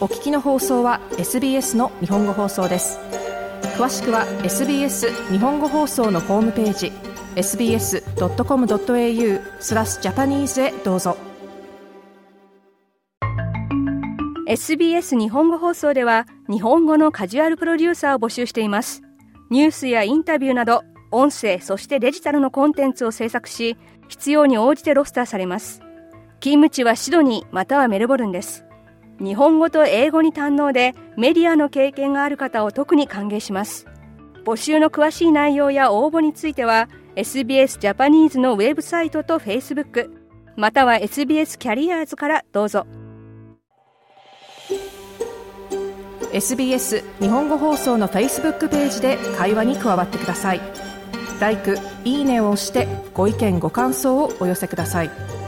お聞きの放送は SBS の日本語放送です。詳しくは SBS 日本語放送のホームページ sbs.com.au スラスジャパニーズへどうぞ。SBS 日本語放送では日本語のカジュアルプロデューサーを募集しています。ニュースやインタビューなど音声そしてデジタルのコンテンツを制作し必要に応じてロスターされます。勤務地はシドニーまたはメルボルンです。日本語と英語に堪能でメディアの経験がある方を特に歓迎します募集の詳しい内容や応募については SBS ジャパニーズのウェブサイトと Facebook または SBS キャリアーズからどうぞ SBS 日本語放送の Facebook ページで会話に加わってください。「LIKE」「いいね」を押してご意見ご感想をお寄せください。